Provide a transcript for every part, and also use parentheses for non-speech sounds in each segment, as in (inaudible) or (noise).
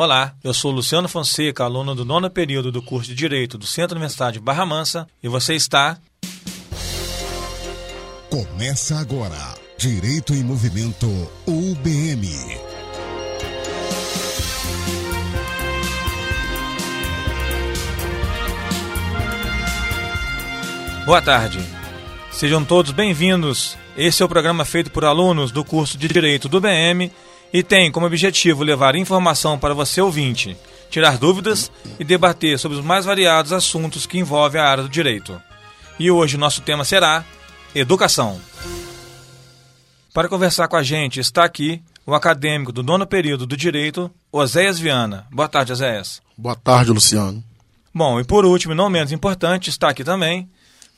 Olá, eu sou Luciano Fonseca, aluno do nono período do curso de Direito do Centro Universitário de Barra Mansa, e você está. Começa agora Direito em Movimento UBM. Boa tarde. Sejam todos bem-vindos. Esse é o programa feito por alunos do curso de Direito do BM e tem como objetivo levar informação para você ouvinte, tirar dúvidas e debater sobre os mais variados assuntos que envolvem a área do direito. E hoje o nosso tema será Educação. Para conversar com a gente está aqui o acadêmico do nono período do Direito, Oséias Viana. Boa tarde, Oséias. Boa tarde, Luciano. Bom, e por último, e não menos importante, está aqui também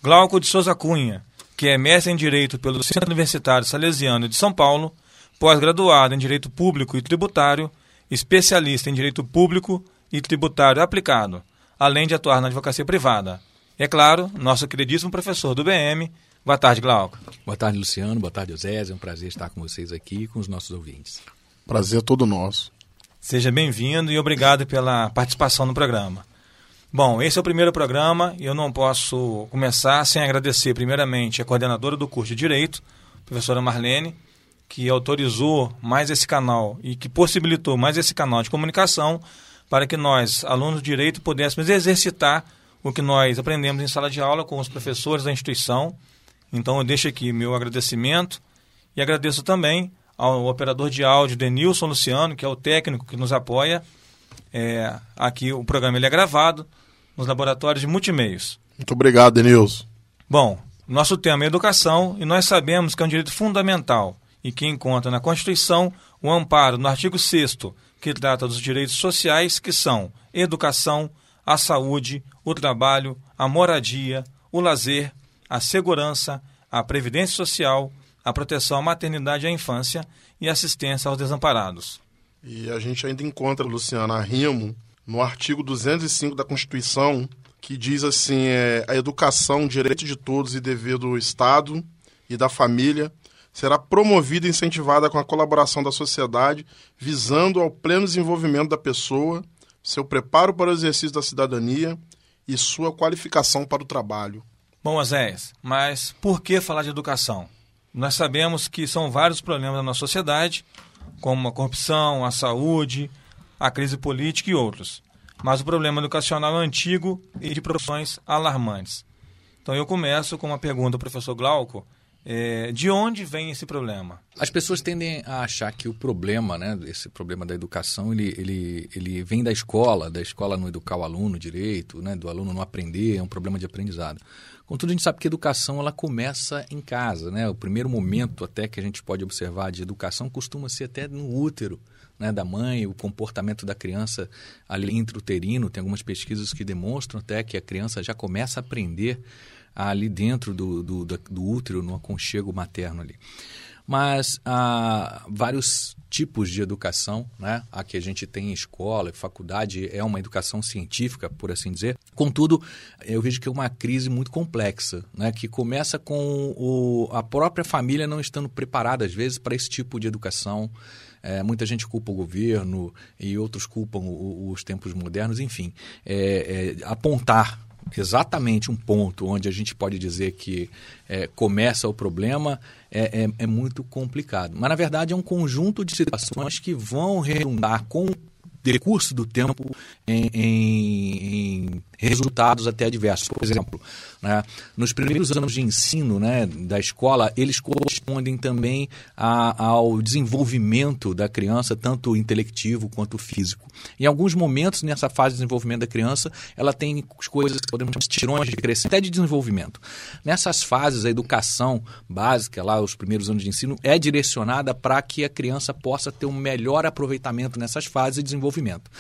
Glauco de Souza Cunha, que é mestre em Direito pelo Centro Universitário Salesiano de São Paulo pós-graduado em Direito Público e Tributário, especialista em Direito Público e Tributário Aplicado, além de atuar na advocacia privada. E, é claro, nosso queridíssimo professor do BM. Boa tarde, Glauco. Boa tarde, Luciano. Boa tarde, Osés. É um prazer estar com vocês aqui e com os nossos ouvintes. Prazer é todo nosso. Seja bem-vindo e obrigado pela participação no programa. Bom, esse é o primeiro programa e eu não posso começar sem agradecer, primeiramente, a coordenadora do curso de Direito, professora Marlene, que autorizou mais esse canal e que possibilitou mais esse canal de comunicação para que nós, alunos de direito, pudéssemos exercitar o que nós aprendemos em sala de aula com os professores da instituição. Então eu deixo aqui meu agradecimento e agradeço também ao operador de áudio Denilson Luciano, que é o técnico que nos apoia. É, aqui o programa ele é gravado nos laboratórios de multimeios. Muito obrigado, Denilson. Bom, nosso tema é educação e nós sabemos que é um direito fundamental e que encontra na Constituição o amparo no artigo 6 que trata dos direitos sociais que são educação, a saúde, o trabalho, a moradia, o lazer, a segurança, a previdência social, a proteção à maternidade e à infância e assistência aos desamparados. E a gente ainda encontra, Luciana, rimo no artigo 205 da Constituição, que diz assim: é, a educação, direito de todos e dever do Estado e da família, será promovida e incentivada com a colaboração da sociedade, visando ao pleno desenvolvimento da pessoa, seu preparo para o exercício da cidadania e sua qualificação para o trabalho. Bom, Oséias, mas por que falar de educação? Nós sabemos que são vários problemas na nossa sociedade, como a corrupção, a saúde, a crise política e outros. Mas o problema educacional é antigo e de proporções alarmantes. Então eu começo com uma pergunta ao professor Glauco, é, de onde vem esse problema? As pessoas tendem a achar que o problema, né, esse problema da educação, ele, ele, ele vem da escola, da escola não educar o aluno direito, né, do aluno não aprender, é um problema de aprendizado. Contudo, a gente sabe que a educação ela começa em casa. Né? O primeiro momento até que a gente pode observar de educação costuma ser até no útero né, da mãe, o comportamento da criança ali intrauterino. Tem algumas pesquisas que demonstram até que a criança já começa a aprender ali dentro do, do, do útero, no aconchego materno ali. Mas há vários tipos de educação, né? A que a gente tem em escola, faculdade, é uma educação científica, por assim dizer. Contudo, eu vejo que é uma crise muito complexa, né? Que começa com o, a própria família não estando preparada, às vezes, para esse tipo de educação. É, muita gente culpa o governo e outros culpam o, os tempos modernos, enfim. É, é, apontar exatamente um ponto onde a gente pode dizer que é, começa o problema é, é, é, muito complicado. Mas, na verdade, é um conjunto de situações que vão redundar com o decurso do tempo em, em, em resultados até adversos. Por exemplo, né, nos primeiros anos de ensino né, da escola, eles correspondem também a, ao desenvolvimento da criança, tanto intelectivo quanto físico. Em alguns momentos, nessa fase de desenvolvimento da criança, ela tem coisas que podemos chamar de tirões de crescimento, até de desenvolvimento. Nessas fases, a educação básica, lá os primeiros anos de ensino, é direcionada para que a criança possa ter um melhor aproveitamento nessas fases de desenvolvimento.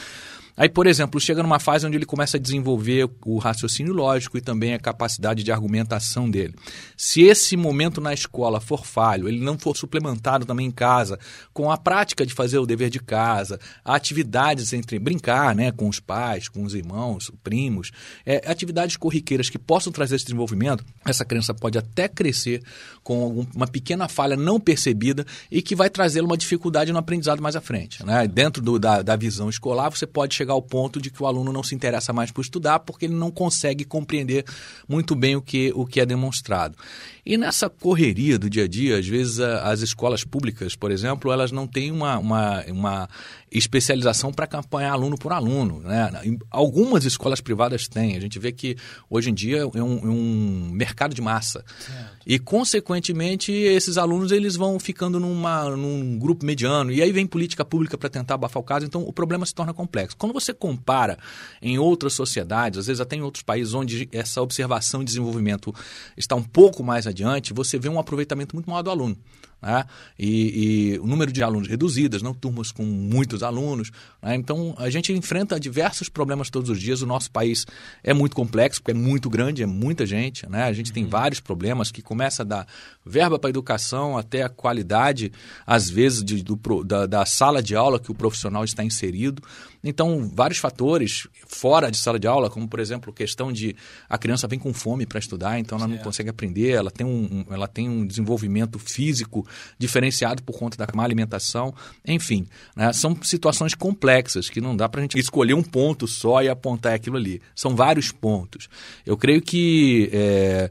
Aí, por exemplo, chega numa fase onde ele começa a desenvolver o raciocínio lógico e também a capacidade de argumentação dele. Se esse momento na escola for falho, ele não for suplementado também em casa com a prática de fazer o dever de casa, atividades entre brincar, né, com os pais, com os irmãos, primos, é, atividades corriqueiras que possam trazer esse desenvolvimento, essa criança pode até crescer com uma pequena falha não percebida e que vai trazer uma dificuldade no aprendizado mais à frente. Né? Dentro do, da, da visão escolar, você pode chegar ao ponto de que o aluno não se interessa mais por estudar porque ele não consegue compreender muito bem o que, o que é demonstrado. E nessa correria do dia a dia, às vezes as escolas públicas, por exemplo, elas não têm uma, uma, uma especialização para acompanhar aluno por aluno. Né? Algumas escolas privadas têm. A gente vê que hoje em dia é um, é um mercado de massa. Certo. E, consequentemente, esses alunos eles vão ficando numa, num grupo mediano. E aí vem política pública para tentar abafar o caso. Então, o problema se torna complexo. Quando você compara em outras sociedades, às vezes até em outros países onde essa observação e desenvolvimento está um pouco mais adiante, você vê um aproveitamento muito maior do aluno. Né? E, e, o número de alunos reduzidas, não turmas com muitos alunos. Né? Então, a gente enfrenta diversos problemas todos os dias. O nosso país é muito complexo, porque é muito grande, é muita gente. Né? A gente uhum. tem vários problemas que começa da verba para a educação até a qualidade, às vezes, de, do, da, da sala de aula que o profissional está inserido. Então, vários fatores fora de sala de aula, como, por exemplo, questão de a criança vem com fome para estudar, então ela não consegue aprender, ela tem um, ela tem um desenvolvimento físico diferenciado por conta da má alimentação. Enfim, né, são situações complexas que não dá para a gente escolher um ponto só e apontar aquilo ali. São vários pontos. Eu creio que é,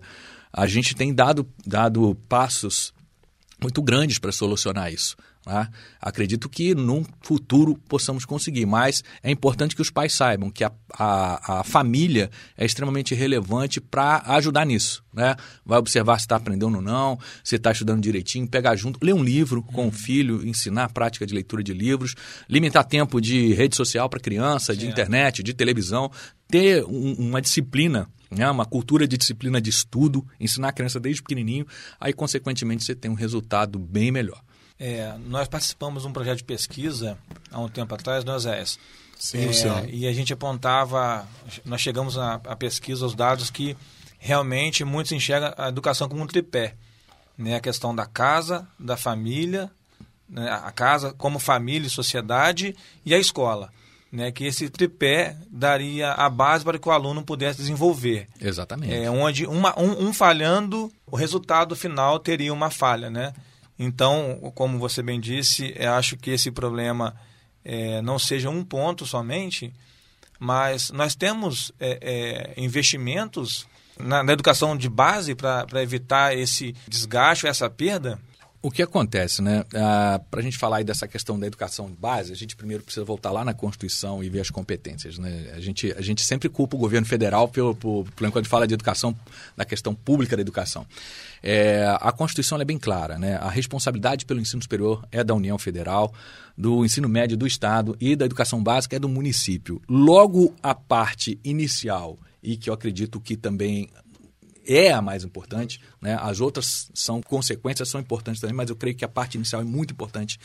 a gente tem dado, dado passos muito grandes para solucionar isso. Né? Acredito que num futuro possamos conseguir, mas é importante que os pais saibam que a, a, a família é extremamente relevante para ajudar nisso. Né? Vai observar se está aprendendo ou não, se está estudando direitinho, pegar junto, ler um livro com o filho, ensinar a prática de leitura de livros, limitar tempo de rede social para criança, de internet, de televisão, ter um, uma disciplina né, uma cultura de disciplina de estudo, ensinar a criança desde pequenininho, aí, consequentemente, você tem um resultado bem melhor. É, nós participamos de um projeto de pesquisa há um tempo atrás, nós é Sim, é, E a gente apontava, nós chegamos à, à pesquisa, os dados que realmente muitos enxergam a educação como um tripé. Né? A questão da casa, da família, né? a casa como família e sociedade e a escola. Né, que esse tripé daria a base para que o aluno pudesse desenvolver. Exatamente. É, onde uma, um, um falhando, o resultado final teria uma falha. Né? Então, como você bem disse, eu acho que esse problema é, não seja um ponto somente, mas nós temos é, é, investimentos na, na, educação de base para evitar esse desgaste, essa perda? O que acontece, né? Ah, Para a gente falar aí dessa questão da educação base, a gente primeiro precisa voltar lá na Constituição e ver as competências. Né? A, gente, a gente sempre culpa o governo federal pelo, pelo, pelo quando fala de educação, da questão pública da educação. É, a Constituição é bem clara, né? A responsabilidade pelo ensino superior é da União Federal, do ensino médio do Estado e da educação básica é do município. Logo, a parte inicial, e que eu acredito que também é a mais importante, né? as outras são consequências, são importantes também, mas eu creio que a parte inicial é muito importante.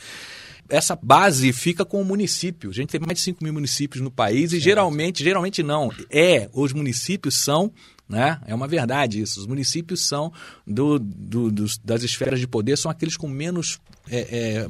Essa base fica com o município. A gente tem mais de 5 mil municípios no país e geralmente, geralmente não, é, os municípios são né? É uma verdade isso. Os municípios são do, do, dos, das esferas de poder, são aqueles com menos é, é,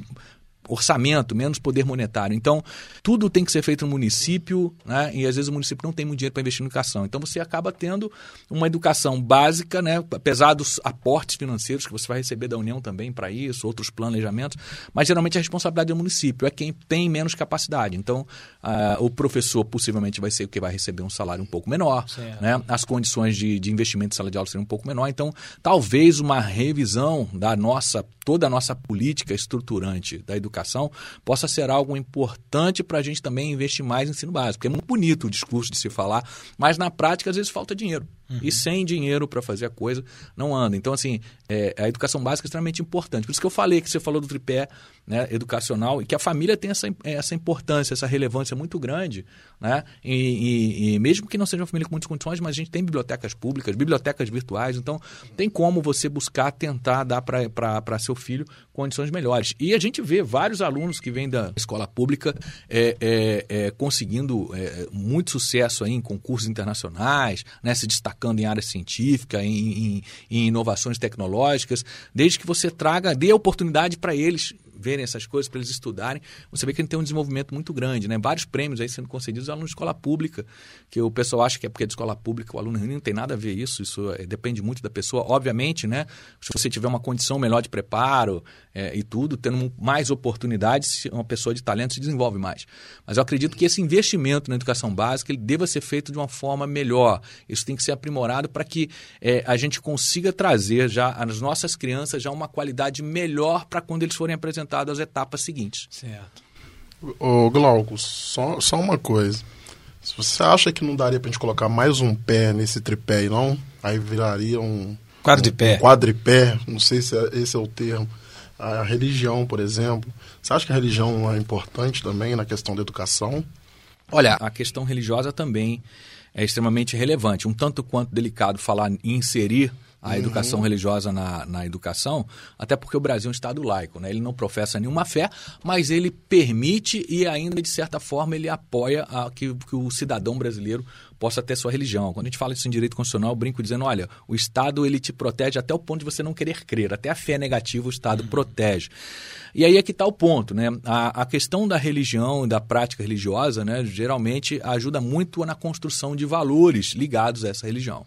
orçamento, menos poder monetário. Então, tudo tem que ser feito no município, né? e às vezes o município não tem muito dinheiro para investir em educação. Então, você acaba tendo uma educação básica, né? apesar dos aportes financeiros que você vai receber da União também para isso, outros planejamentos, mas geralmente a responsabilidade é do município, é quem tem menos capacidade. Então, uh, o professor possivelmente vai ser o que vai receber um salário um pouco menor, né? as condições de, de investimento em sala de aula serão um pouco menor. Então, talvez uma revisão da nossa, toda a nossa política estruturante da educação educação possa ser algo importante para a gente também investir mais em ensino básico. Porque é muito bonito o discurso de se falar, mas na prática às vezes falta dinheiro. Uhum. E sem dinheiro para fazer a coisa, não anda. Então, assim, é, a educação básica é extremamente importante. Por isso que eu falei que você falou do tripé né, educacional e que a família tem essa, essa importância, essa relevância muito grande. Né? E, e, e, mesmo que não seja uma família com muitas condições, mas a gente tem bibliotecas públicas, bibliotecas virtuais, então tem como você buscar tentar dar para seu filho condições melhores. E a gente vê vários alunos que vêm da escola pública é, é, é conseguindo é, muito sucesso aí em concursos internacionais, né, se destacando em área científica, em, em, em inovações tecnológicas, desde que você traga, dê oportunidade para eles verem essas coisas, para eles estudarem, você vê que ele tem um desenvolvimento muito grande, né? Vários prêmios aí sendo concedidos alunos de escola pública, que o pessoal acha que é porque é de escola pública, o aluno não tem nada a ver isso, isso é, depende muito da pessoa. Obviamente, né? Se você tiver uma condição melhor de preparo é, e tudo, tendo mais oportunidades, uma pessoa de talento se desenvolve mais. Mas eu acredito que esse investimento na educação básica ele deva ser feito de uma forma melhor. Isso tem que ser aprimorado para que é, a gente consiga trazer já às nossas crianças já uma qualidade melhor para quando eles forem apresentados apresentado às etapas seguintes. Certo. Ô, Glauco, só, só uma coisa. Se você acha que não daria pra gente colocar mais um pé nesse tripé aí, não? Aí viraria um... Quadripé. Um quadripé, não sei se é, esse é o termo. A religião, por exemplo. Você acha que a religião é importante também na questão da educação? Olha, a questão religiosa também é extremamente relevante. Um tanto quanto delicado falar em inserir a uhum. educação religiosa na, na educação, até porque o Brasil é um Estado laico, né? ele não professa nenhuma fé, mas ele permite e ainda, de certa forma, ele apoia a, que, que o cidadão brasileiro possa ter sua religião. Quando a gente fala isso em direito constitucional, eu brinco dizendo, olha, o Estado ele te protege até o ponto de você não querer crer, até a fé negativa o Estado uhum. protege. E aí é que está o ponto, né? A, a questão da religião e da prática religiosa, né, geralmente ajuda muito na construção de valores ligados a essa religião.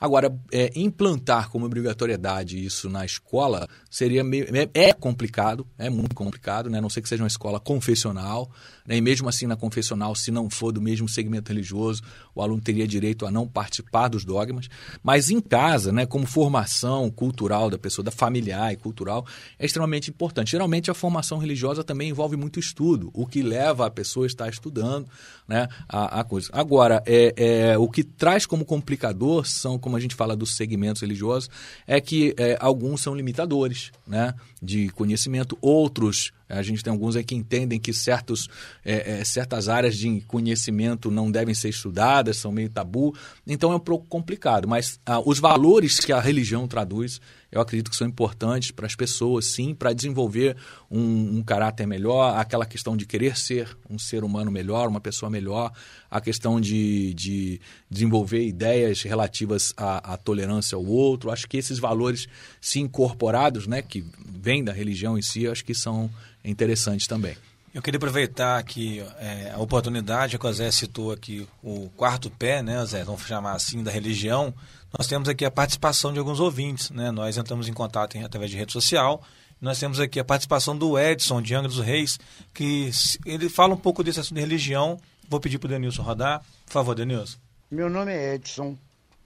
Agora, é, implantar como obrigatoriedade isso na escola seria meio, é, é complicado, é muito complicado, né? a não ser que seja uma escola confessional, né? E mesmo assim, na confessional, se não for do mesmo segmento religioso, o aluno teria direito a não participar dos dogmas. Mas em casa, né, como formação cultural da pessoa, da familiar e cultural, é extremamente importante. Geralmente, a formação religiosa também envolve muito estudo, o que leva a pessoa a estar estudando né, a, a coisa. Agora, é, é, o que traz como complicador são, como a gente fala dos segmentos religiosos, é que é, alguns são limitadores né, de conhecimento, outros a gente tem alguns aí que entendem que certos, é, é, certas áreas de conhecimento não devem ser estudadas, são meio tabu. Então é um pouco complicado. Mas ah, os valores que a religião traduz eu acredito que são importantes para as pessoas, sim, para desenvolver um, um, caráter melhor, aquela questão de querer ser um ser humano melhor, uma pessoa melhor, a questão de, de desenvolver ideias relativas à, à, tolerância ao outro. Acho que esses valores, se incorporados, né, que vêm da religião em si, acho que são interessantes também. Eu queria aproveitar aqui é, a oportunidade que o Zé citou aqui, o quarto pé, né, Zé, vamos chamar assim, da religião, nós temos aqui a participação de alguns ouvintes, né? Nós entramos em contato em, através de rede social. Nós temos aqui a participação do Edson de Angra dos Reis, que ele fala um pouco desse assunto de religião. Vou pedir para o Denilson rodar. Por favor, Denilson. Meu nome é Edson,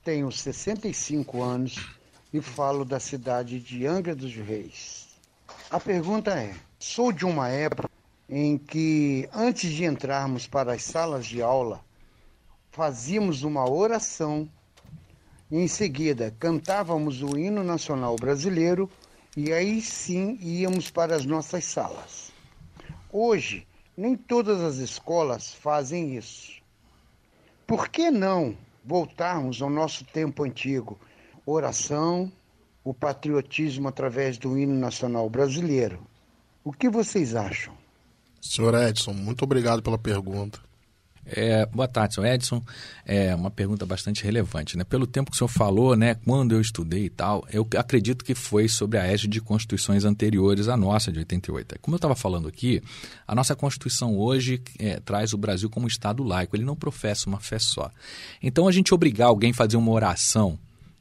tenho 65 anos e falo da cidade de Angra dos Reis. A pergunta é: sou de uma época em que, antes de entrarmos para as salas de aula, fazíamos uma oração em seguida, cantávamos o hino nacional brasileiro e aí sim íamos para as nossas salas. Hoje, nem todas as escolas fazem isso. Por que não voltarmos ao nosso tempo antigo? Oração, o patriotismo através do hino nacional brasileiro. O que vocês acham? Senhor Edson, muito obrigado pela pergunta. É, boa tarde, senhor Edson. É uma pergunta bastante relevante. Né? Pelo tempo que o senhor falou, né, quando eu estudei e tal, eu acredito que foi sobre a égide de constituições anteriores à nossa, de 88. Como eu estava falando aqui, a nossa Constituição hoje é, traz o Brasil como Estado laico. Ele não professa uma fé só. Então, a gente obrigar alguém a fazer uma oração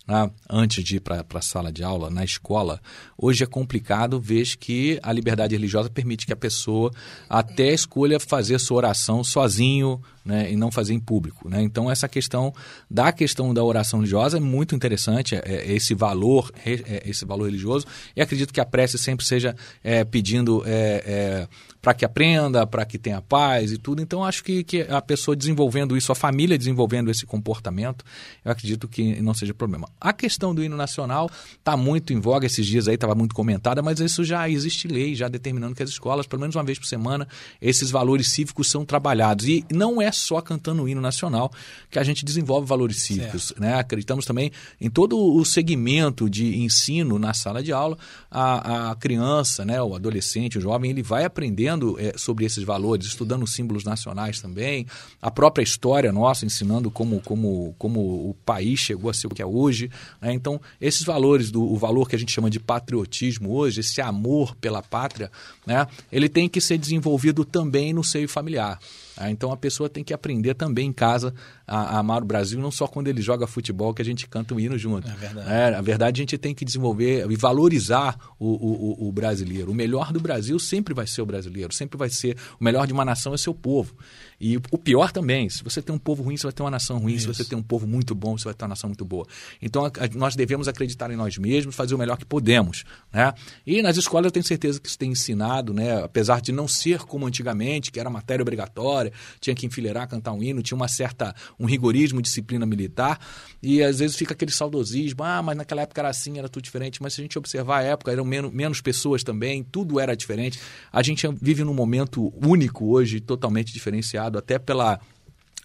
né, antes de ir para a sala de aula, na escola, hoje é complicado, vez que a liberdade religiosa permite que a pessoa até escolha fazer sua oração sozinho, né, e não fazer em público. Né? Então, essa questão da questão da oração religiosa é muito interessante, é, é esse valor é, esse valor religioso, e acredito que a prece sempre seja é, pedindo é, é, para que aprenda, para que tenha paz e tudo. Então, acho que, que a pessoa desenvolvendo isso, a família desenvolvendo esse comportamento, eu acredito que não seja problema. A questão do hino nacional está muito em voga esses dias aí, estava muito comentada, mas isso já existe lei, já determinando que as escolas, pelo menos uma vez por semana, esses valores cívicos são trabalhados. E não é só cantando o hino nacional que a gente desenvolve valores cívicos. Né? Acreditamos também em todo o segmento de ensino na sala de aula, a, a criança, né, o adolescente, o jovem, ele vai aprendendo é, sobre esses valores, estudando símbolos nacionais também, a própria história nossa, ensinando como, como, como o país chegou a ser o que é hoje. Né? Então, esses valores, do, o valor que a gente chama de patriotismo hoje, esse amor pela pátria, né, ele tem que ser desenvolvido também no seio familiar. Ah, então a pessoa tem que aprender também em casa a, a, amar o Brasil, não só quando ele joga futebol que a gente canta um hino junto. É verdade. É, na verdade, a gente tem que desenvolver e valorizar o, o, o, brasileiro. O melhor do Brasil sempre vai ser o brasileiro, sempre vai ser. O melhor de uma nação é seu povo. E o pior também, se você tem um povo ruim, você vai ter uma nação ruim. Isso. Se você tem um povo muito bom, você vai ter uma nação muito boa. Então, a, a, nós devemos acreditar em nós mesmos, fazer o melhor que podemos. Né? E nas escolas eu tenho certeza que isso tem ensinado, né? apesar de não ser como antigamente, que era matéria obrigatória, tinha que enfileirar, cantar um hino, tinha uma certa, um rigorismo, disciplina militar, e às vezes fica aquele saudosismo, ah, mas naquela época era assim, era tudo diferente. Mas se a gente observar a época, eram menos, menos pessoas também, tudo era diferente. A gente vive num momento único hoje, totalmente diferenciado até pela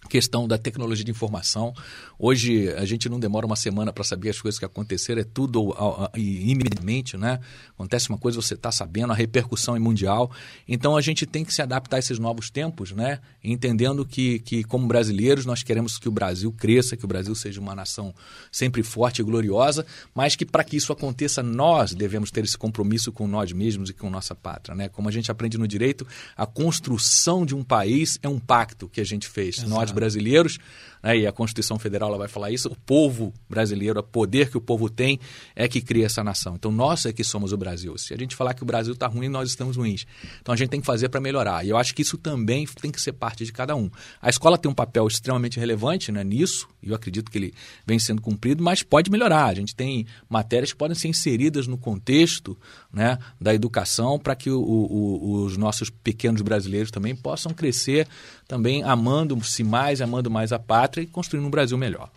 questão da tecnologia de informação. Hoje a gente não demora uma semana para saber as coisas que aconteceram, é tudo imediatamente, né? Acontece uma coisa, você está sabendo, a repercussão é mundial. Então a gente tem que se adaptar a esses novos tempos, né? Entendendo que, que como brasileiros, nós queremos que o Brasil cresça, que o Brasil seja uma nação sempre forte e gloriosa, mas que para que isso aconteça, nós devemos ter esse compromisso com nós mesmos e com nossa pátria, né? Como a gente aprende no direito, a construção de um país é um pacto que a gente fez. Exato. Nós brasileiros né, e a Constituição Federal ela vai falar isso, o povo brasileiro, o poder que o povo tem é que cria essa nação. Então nós é que somos o Brasil. Se a gente falar que o Brasil está ruim, nós estamos ruins. Então a gente tem que fazer para melhorar. E eu acho que isso também tem que ser parte de cada um. A escola tem um papel extremamente relevante né, nisso, e eu acredito que ele vem sendo cumprido, mas pode melhorar. A gente tem matérias que podem ser inseridas no contexto né, da educação para que o, o, os nossos pequenos brasileiros também possam crescer também amando-se mais, amando mais a pátria e construindo um Brasil melhor.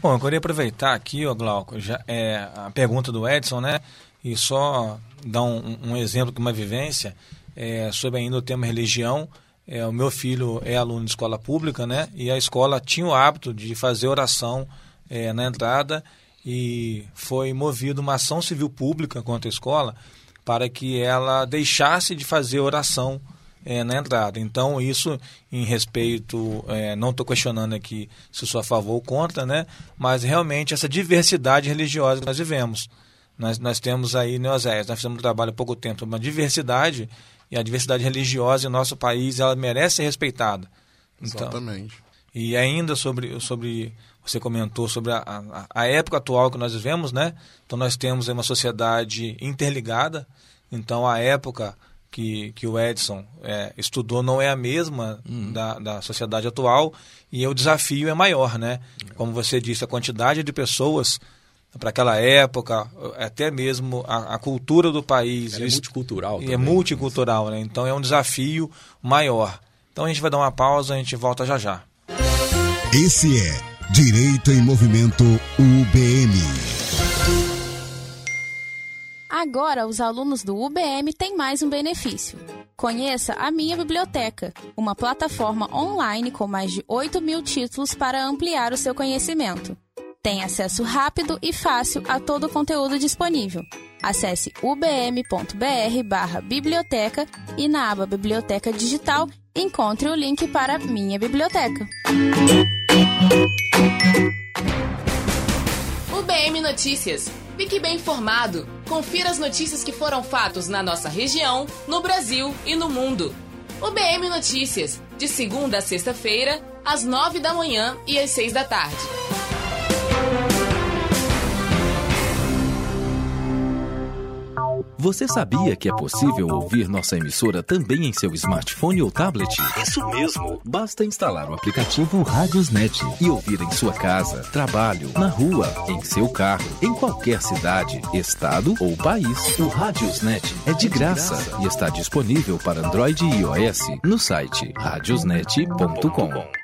Bom, eu queria aproveitar aqui, ó, Glauco, já, é, a pergunta do Edson, né? E só dar um, um exemplo de uma vivência é, sobre ainda o tema religião. É, o meu filho é aluno de escola pública, né? E a escola tinha o hábito de fazer oração é, na entrada e foi movido uma ação civil pública contra a escola para que ela deixasse de fazer oração é, na entrada. Então, isso em respeito, é, não estou questionando aqui se sou a favor ou contra, né? mas realmente essa diversidade religiosa que nós vivemos. Nós, nós temos aí, Neoséias, nós fizemos um trabalho há pouco tempo sobre uma diversidade, e a diversidade religiosa em nosso país ela merece ser respeitada. Então, Exatamente. E ainda sobre, sobre você comentou sobre a, a, a, época atual que nós vivemos, né? Então nós temos uma sociedade interligada. Então a época que, que o Edson é, estudou não é a mesma uhum. da, da sociedade atual e o desafio é maior, né? Como você disse, a quantidade de pessoas para aquela época, até mesmo a, a cultura do país. é multicultural. E é multicultural, né? Então é um desafio maior. Então a gente vai dar uma pausa, a gente volta já já. Esse é Direito em Movimento UBM. Agora, os alunos do UBM têm mais um benefício. Conheça a Minha Biblioteca, uma plataforma online com mais de 8 mil títulos para ampliar o seu conhecimento. Tem acesso rápido e fácil a todo o conteúdo disponível. Acesse ubm.br/biblioteca e na aba Biblioteca Digital encontre o link para Minha Biblioteca. UBM Notícias Fique bem informado. Confira as notícias que foram fatos na nossa região, no Brasil e no mundo. O BM Notícias, de segunda a sexta-feira, às nove da manhã e às seis da tarde. Você sabia que é possível ouvir nossa emissora também em seu smartphone ou tablet? Isso mesmo! Basta instalar o aplicativo Radiosnet e ouvir em sua casa, trabalho, na rua, em seu carro, em qualquer cidade, estado ou país. O Radiosnet é de graça e está disponível para Android e iOS no site radiosnet.com.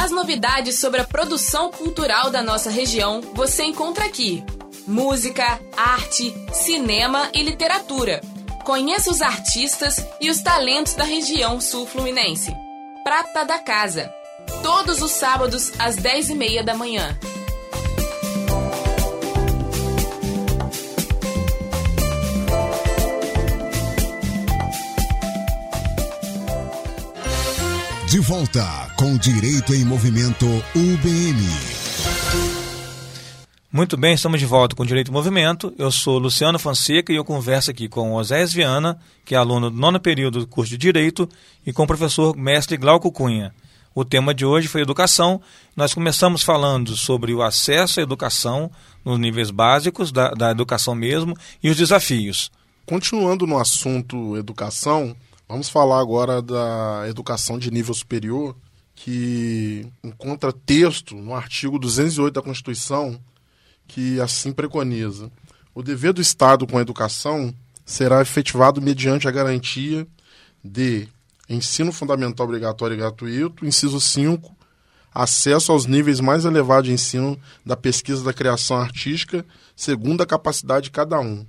As novidades sobre a produção cultural da nossa região você encontra aqui. Música, arte, cinema e literatura. Conheça os artistas e os talentos da região sul-fluminense. Prata da Casa. Todos os sábados às 10h30 da manhã. De volta com Direito em Movimento UBM. Muito bem, estamos de volta com Direito em Movimento. Eu sou Luciano Fonseca e eu converso aqui com Osés Viana, que é aluno do nono período do curso de Direito, e com o professor mestre Glauco Cunha. O tema de hoje foi educação. Nós começamos falando sobre o acesso à educação nos níveis básicos da, da educação mesmo e os desafios. Continuando no assunto educação, Vamos falar agora da educação de nível superior, que encontra texto no artigo 208 da Constituição que assim preconiza: o dever do Estado com a educação será efetivado mediante a garantia de ensino fundamental obrigatório e gratuito, inciso 5, acesso aos níveis mais elevados de ensino da pesquisa da criação artística, segundo a capacidade de cada um.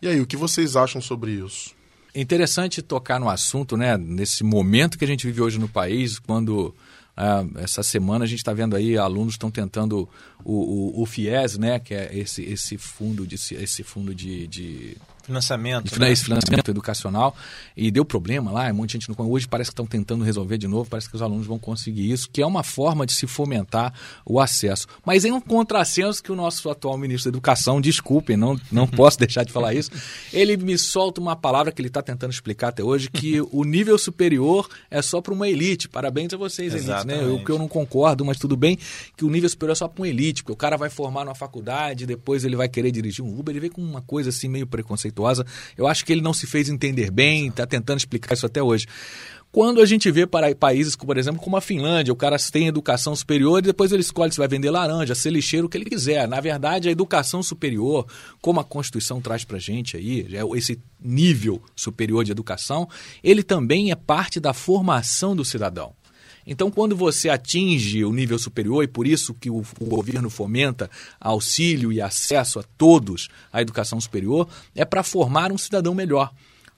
E aí, o que vocês acham sobre isso? Interessante tocar no assunto, né, nesse momento que a gente vive hoje no país, quando ah, essa semana a gente está vendo aí alunos estão tentando o, o, o, FIES, né, que é esse, esse fundo de esse fundo de, de Financiamento. De, né? Esse financiamento educacional. E deu problema lá, muita gente não Hoje parece que estão tentando resolver de novo, parece que os alunos vão conseguir isso, que é uma forma de se fomentar o acesso. Mas é um contrassenso que o nosso atual ministro da Educação, desculpem, não, não (laughs) posso deixar de falar isso, ele me solta uma palavra que ele está tentando explicar até hoje, que o nível superior é só para uma elite. Parabéns a vocês, elite, né? O que eu não concordo, mas tudo bem, que o nível superior é só para uma elite, porque o cara vai formar numa faculdade, depois ele vai querer dirigir um Uber, ele vem com uma coisa assim meio preconceituosa Eu acho que ele não se fez entender bem, está tentando explicar isso até hoje. Quando a gente vê para países, por exemplo, como a Finlândia, o cara tem educação superior e depois ele escolhe se vai vender laranja, ser lixeiro, o que ele quiser. Na verdade, a educação superior, como a Constituição traz para a gente aí, é esse nível superior de educação, ele também é parte da formação do cidadão. Então, quando você atinge o nível superior, e por isso que o, o, governo fomenta auxílio e acesso a todos à educação superior, é para formar um cidadão melhor.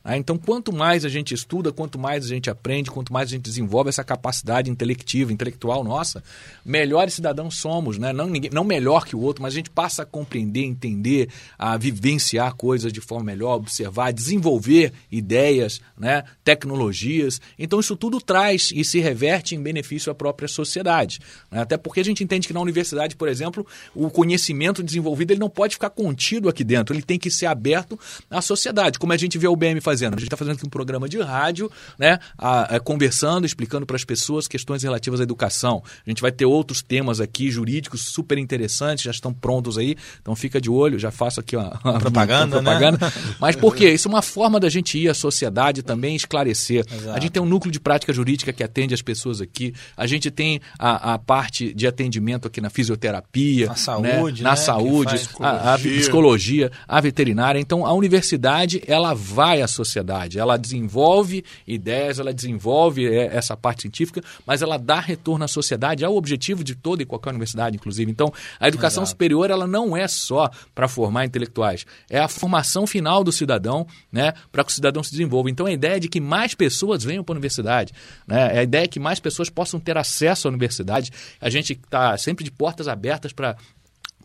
Ah, então, quanto mais a gente estuda, quanto mais a gente aprende, quanto mais a gente desenvolve essa capacidade intelectiva, intelectual nossa, melhores cidadãos somos. Né? Não, ninguém, não melhor que o outro, mas a gente passa a compreender, entender, a vivenciar coisas de forma melhor, observar, desenvolver ideias, né? tecnologias. Então, isso tudo traz e se reverte em benefício à própria sociedade. Né? Até porque a gente entende que na universidade, por exemplo, o conhecimento desenvolvido ele não pode ficar contido aqui dentro, ele tem que ser aberto à sociedade, como a gente vê o BM fazendo fazendo? A gente está fazendo aqui um programa de rádio, né? A, a, conversando, explicando para as pessoas questões relativas à educação. A gente vai ter outros temas aqui jurídicos super interessantes, já estão prontos aí. Então fica de olho, já faço aqui uma, uma propaganda, uma propaganda. Né? (laughs) Mas por quê? Isso é uma forma da gente ir à sociedade também esclarecer. Exato. A gente tem um núcleo de prática jurídica que atende as pessoas aqui. A gente tem a, a parte de atendimento aqui na fisioterapia, na saúde, né? na né? saúde, a, a psicologia, a veterinária. Então a universidade ela vai à sociedade sociedade. Ela desenvolve ideias, ela desenvolve é, essa parte científica, mas ela dá retorno à sociedade, é o objetivo de toda e qualquer universidade, inclusive. Então, a educação Exato. superior ela não é só para formar intelectuais, é a formação final do cidadão, né, para que o cidadão se desenvolva. Então, a ideia é de que mais pessoas venham para a universidade, né, é a ideia é que mais pessoas possam ter acesso à universidade. A gente está sempre de portas abertas para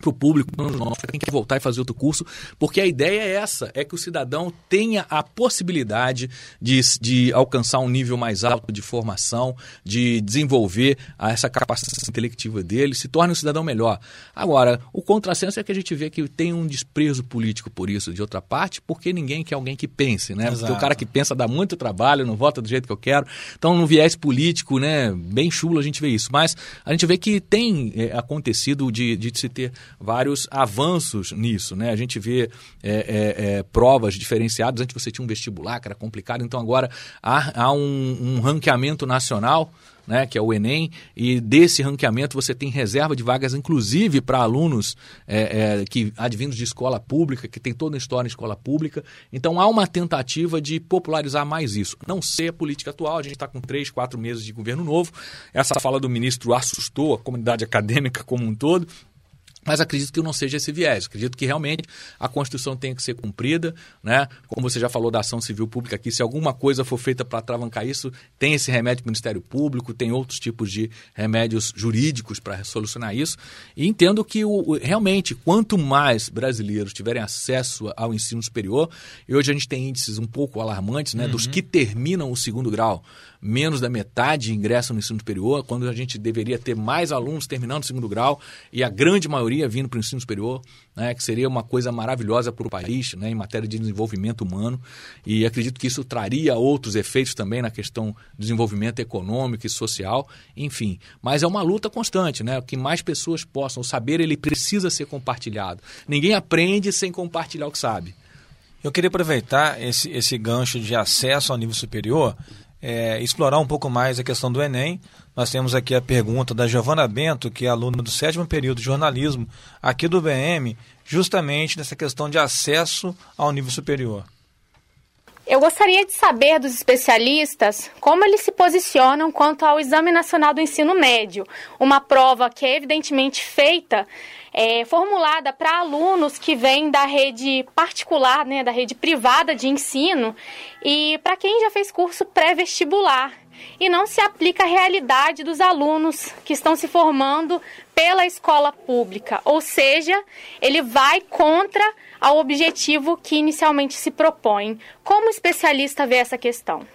para o público, para quem quer voltar e fazer outro curso, porque a ideia é essa, é que o cidadão tenha a possibilidade de, de alcançar um nível mais alto de formação, de desenvolver essa capacidade intelectiva dele, se torne um cidadão melhor. Agora, o contrassenso é que a gente vê que tem um desprezo político por isso, de outra parte, porque ninguém quer alguém que pense, né? Exato. Porque o cara que pensa dá muito trabalho, não vota do jeito que eu quero. Então, no viés político, né, bem chulo a gente vê isso. Mas a gente vê que tem é, acontecido de, de se ter vários avanços nisso. Né? A gente vê é, é, é, provas diferenciadas. Antes você tinha um vestibular que era complicado, então agora há, há um, um ranqueamento nacional né, que é o Enem, e desse ranqueamento você tem reserva de vagas, inclusive para alunos é, é, que advindos de escola pública, que tem toda a história em escola pública. Então há uma tentativa de popularizar mais isso. Não ser a política atual, a gente está com três, quatro meses de governo novo. Essa fala do ministro assustou a comunidade acadêmica como um todo. Mas acredito que não seja esse viés. Acredito que realmente a Constituição tem que ser cumprida, né? Como você já falou da ação civil pública aqui, se alguma coisa for feita para atravancar isso, tem esse remédio do Ministério Público, tem outros tipos de remédios jurídicos para solucionar isso. E entendo que o, realmente, quanto mais brasileiros tiverem acesso ao ensino superior, e hoje a gente tem índices um pouco alarmantes, né? Uhum. Dos que terminam o segundo grau menos da metade ingressam no ensino superior, quando a gente deveria ter mais alunos terminando o segundo grau e a grande maioria vindo para o ensino superior, né, que seria uma coisa maravilhosa para o país né, em matéria de desenvolvimento humano. E acredito que isso traria outros efeitos também na questão do desenvolvimento econômico e social, enfim. Mas é uma luta constante, né? Que mais pessoas possam. O saber ele precisa ser compartilhado. Ninguém aprende sem compartilhar o que sabe. Eu queria aproveitar esse, esse gancho de acesso ao nível superior é, explorar um pouco mais a questão do Enem. Nós temos aqui a pergunta da Giovana Bento, que é aluna do sétimo período de jornalismo aqui do BM, justamente nessa questão de acesso ao nível superior. Eu gostaria de saber dos especialistas como eles se posicionam quanto ao Exame Nacional do Ensino Médio, uma prova que é evidentemente feita é, formulada para alunos que vêm da rede particular, né, da rede privada de ensino, e para quem já fez curso pré-vestibular. E não se aplica à realidade dos alunos que estão se formando pela escola pública, ou seja, ele vai contra ao objetivo que inicialmente se propõe. Como especialista vê essa questão?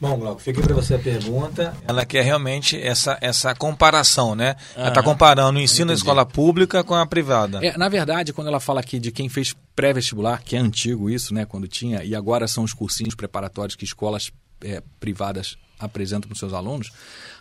Bom, Glauco, fica para você a pergunta. Ela quer realmente essa, essa comparação, né? Ela está comparando o ensino da escola pública com a privada. É, na verdade, quando ela fala aqui de quem fez pré-vestibular, que é antigo isso, né? Quando tinha, e agora são os cursinhos preparatórios que escolas é, privadas apresentam para os seus alunos,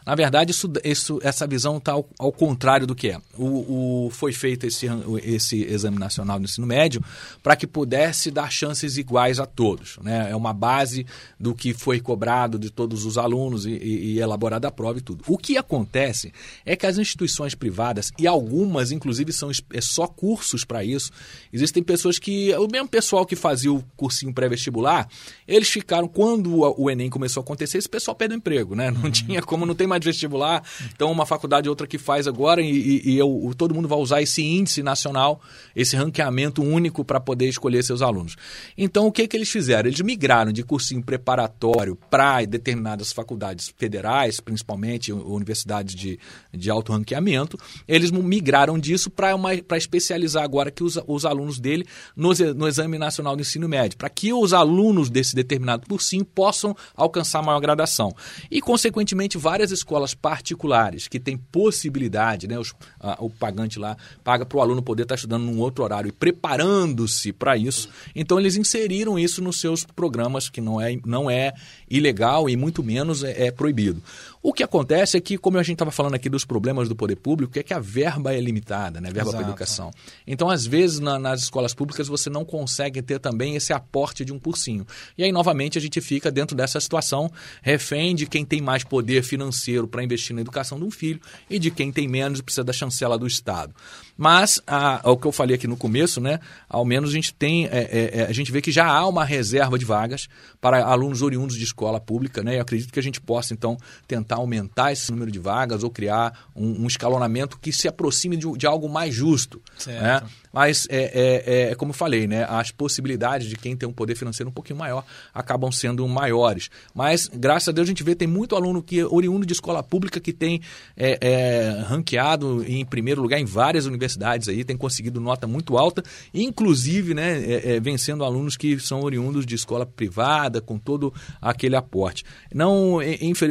na verdade, isso, isso, essa visão está ao, ao, contrário do que é. O, o, foi feito esse, esse exame nacional do ensino médio para que pudesse dar chances iguais a todos. Né? É uma base do que foi cobrado de todos os alunos e, e, e elaborada a prova e tudo. O que acontece é que as instituições privadas, e algumas, inclusive, são é só cursos para isso, existem pessoas que. O mesmo pessoal que fazia o cursinho pré-vestibular, eles ficaram, quando o Enem começou a acontecer, esse pessoal perdeu emprego, né? Não uhum. tinha como, não tem mais de vestibular, então uma faculdade outra que faz agora e, e eu, todo mundo vai usar esse índice nacional, esse ranqueamento único para poder escolher seus alunos. Então o que, que eles fizeram? Eles migraram de cursinho preparatório para determinadas faculdades federais, principalmente universidades de, de alto ranqueamento, eles migraram disso para especializar agora que os, os alunos dele no, no Exame Nacional do Ensino Médio, para que os alunos desse determinado cursinho possam alcançar maior gradação. E, consequentemente, várias escolas particulares que têm possibilidade, né, os, a, o pagante lá paga para o aluno poder estar tá estudando num outro horário e preparando-se para isso, então eles inseriram isso nos seus programas, que não é, não é ilegal e muito menos é, é proibido. O que acontece é que, como a gente estava falando aqui dos problemas do poder público, é que a verba é limitada, né? Verba para educação. Então, às vezes, na, nas escolas públicas, você não consegue ter também esse aporte de um cursinho. E aí, novamente, a gente fica dentro dessa situação refém de quem tem mais poder financeiro para investir na educação de um filho e de quem tem menos e precisa da chancela do Estado. Mas, a, o que eu falei aqui no começo, né? Ao menos a gente tem, é, é, é, a gente vê que já há uma reserva de vagas para alunos oriundos de escola pública, né? Eu acredito que a gente possa, então, tentar aumentar esse número de vagas ou criar um, um escalonamento que se aproxime de, de algo mais justo. Certo. Né? Mas é, é, é, como eu falei, né? As possibilidades de quem tem um poder financeiro um pouquinho maior acabam sendo maiores. Mas, graças a Deus, a gente vê tem muito aluno que oriundo de escola pública que tem é, é, ranqueado em primeiro lugar em várias universidades aí, tem conseguido nota muito alta, inclusive, né, é, é, vencendo alunos que são oriundos de escola privada, com todo aquele aporte. Não,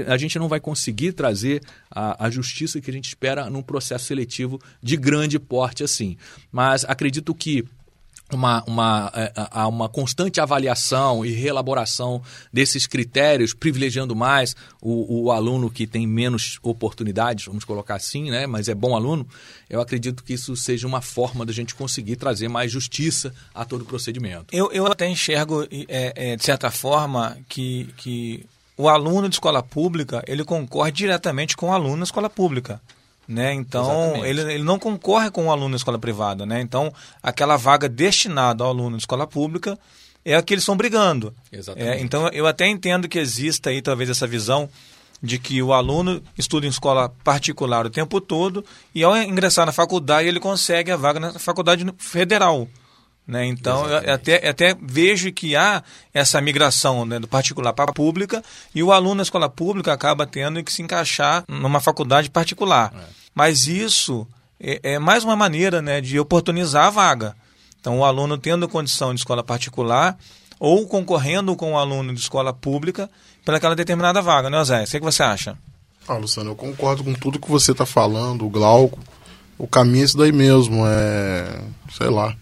a gente não vai conseguir trazer a, a justiça que a gente espera num processo seletivo de grande porte assim. Mas acredito que uma, uma, é, uma constante avaliação e reelaboração desses critérios, privilegiando mais o, o, aluno que tem menos oportunidades, vamos colocar assim, né? mas é bom aluno, eu acredito que isso seja uma forma da gente conseguir trazer mais justiça a todo o procedimento. Eu, eu até enxergo, é, é, de certa forma, que, que o aluno de escola pública ele concorre diretamente com o aluno da escola pública. Né? Então, ele, ele não concorre com o aluno da escola privada. Né? Então, aquela vaga destinada ao aluno de escola pública é a que eles estão brigando. É, então, eu até entendo que exista aí talvez essa visão de que o aluno estuda em escola particular o tempo todo e ao ingressar na faculdade ele consegue a vaga na faculdade federal. Né? Então, eu até, até vejo que há essa migração né, do particular para a pública e o aluno da escola pública acaba tendo que se encaixar numa faculdade particular. É. Mas isso é, é, mais uma maneira né, de oportunizar a vaga. Então, o aluno tendo condição de escola particular ou concorrendo com o aluno de escola pública pelaquela determinada vaga, né, Zé? O que você acha? Ah, Luciano, eu concordo com tudo que você está falando, o Glauco. O caminho é isso daí mesmo, é. sei lá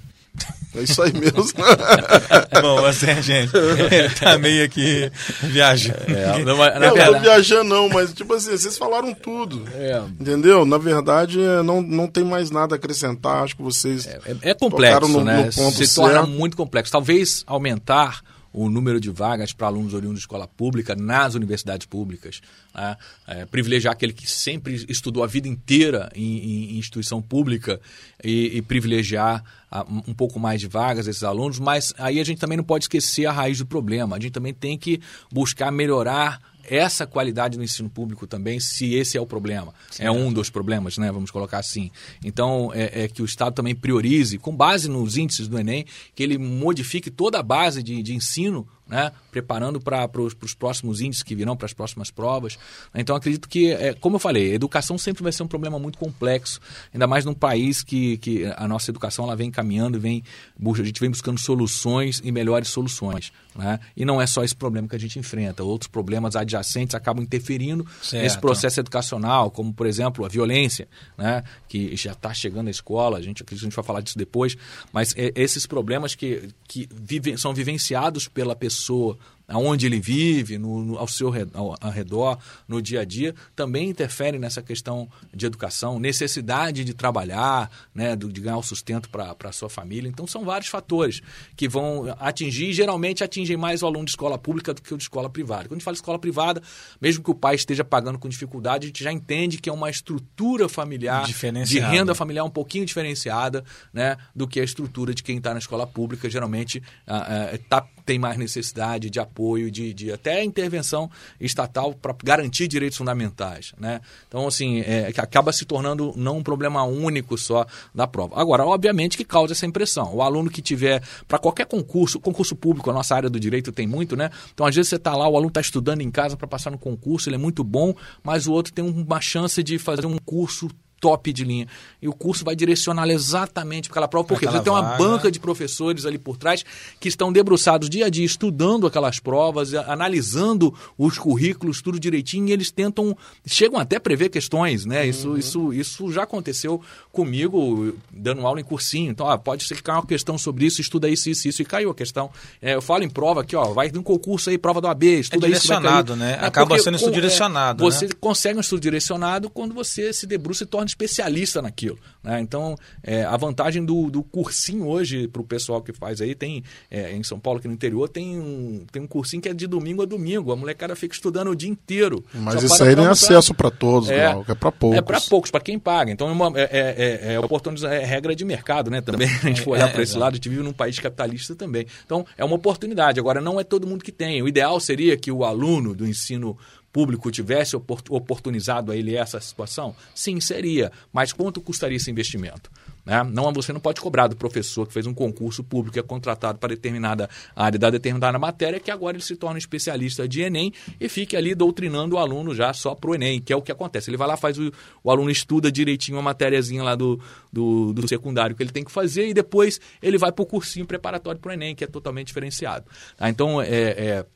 é isso aí mesmo. (laughs) Bom, você, gente, ele (laughs) tá meio aqui viajando. É, não, não, não tô viajando não, mas tipo assim, vocês falaram tudo. É. Entendeu? Na verdade, é, não, não tem mais nada a acrescentar. Acho que vocês É, é, é complexo, no, né? No Se certo. torna muito complexo. Talvez aumentar o número de vagas para alunos oriundos de escola pública nas universidades públicas, né? é, privilegiar aquele que sempre estudou a vida inteira em, em instituição pública e, e privilegiar a, um pouco mais de vagas desses alunos, mas aí a gente também não pode esquecer a raiz do problema. A gente também tem que buscar melhorar essa qualidade no ensino público também, se esse é o problema. Sim, é um dos problemas, né? Vamos colocar assim. Então, é, é, que o Estado também priorize, com base nos índices do Enem, que ele modifique toda a base de, de ensino né? preparando para os próximos índices que virão, para as próximas provas. Então, acredito que, é, como eu falei, a educação sempre vai ser um problema muito complexo, ainda mais num país que, que a nossa educação ela vem caminhando, vem, a gente vem buscando soluções e melhores soluções. Né? E não é só esse problema que a gente enfrenta, outros problemas adjacentes acabam interferindo certo. nesse processo educacional, como, por exemplo, a violência, né? que já está chegando à escola, a gente, a gente vai falar disso depois, mas é, esses problemas que, que vive, são vivenciados pela pessoa pessoa aonde ele vive, no, no, ao seu ao, ao redor, no dia a dia, também interfere nessa questão de educação, necessidade de trabalhar, né, de ganhar o sustento para a sua família. Então, são vários fatores que vão atingir, geralmente atingem mais o aluno de escola pública do que o de escola privada. Quando a gente fala escola privada, mesmo que o pai esteja pagando com dificuldade, a gente já entende que é uma estrutura familiar, de renda familiar um pouquinho diferenciada né, do que a estrutura de quem está na escola pública, geralmente ah, ah, tá, tem mais necessidade de apoio apoio, de, de até intervenção estatal para garantir direitos fundamentais. Né? Então, assim, é, acaba se tornando não um problema único só da prova. Agora, obviamente que causa essa impressão. O aluno que tiver, para qualquer concurso, concurso público, a nossa área do direito tem muito, né? Então, às vezes você está lá, o aluno está estudando em casa para passar no concurso, ele é muito bom, mas o outro tem uma chance de fazer um curso top de linha. E o curso vai direcioná-lo exatamente para aquela prova, porque você tem uma banca de professores ali por trás que estão debruçados dia a dia, estudando aquelas provas, analisando os currículos, tudo direitinho, e eles tentam, chegam até a prever questões, né? Isso, uhum. isso, isso já aconteceu comigo, dando aula em cursinho. Então, ah, pode ser que caia uma questão sobre isso, estuda isso, isso, isso, e caiu a questão. É, eu falo em prova aqui, ó, vai num concurso aí, prova do AB, estuda é direcionado, isso. né? É Acaba sendo estudo direcionado. É, você né? consegue um estudo direcionado quando você se debruça e torna especialista naquilo. Né? Então, é, a vantagem do, do cursinho hoje para o pessoal que faz aí, tem é, em São Paulo, aqui no interior, tem um, tem um cursinho que é de domingo a domingo. A molecada fica estudando o dia inteiro. Mas isso aí não é acesso para todos, é, é para poucos. É para poucos, para quem paga. Então, é, uma, é, é, é, é, é regra de mercado, né? Também, (laughs) a gente for olhar para esse lado, a gente vive num país capitalista também. Então, é uma oportunidade. Agora, não é todo mundo que tem. O ideal seria que o aluno do ensino público tivesse oportunizado a ele essa situação? Sim, seria. Mas quanto custaria esse investimento? Né? Não, você não pode cobrar do professor que fez um concurso público e é contratado para determinada área da determinada matéria, que agora ele se torna especialista de Enem e fique ali doutrinando o aluno já só para o Enem, que é o que acontece. Ele vai lá, faz o, o aluno estuda direitinho a matériazinha lá do, do, do, secundário que ele tem que fazer e depois ele vai para o cursinho preparatório para o Enem, que é totalmente diferenciado. Tá? Então, é, é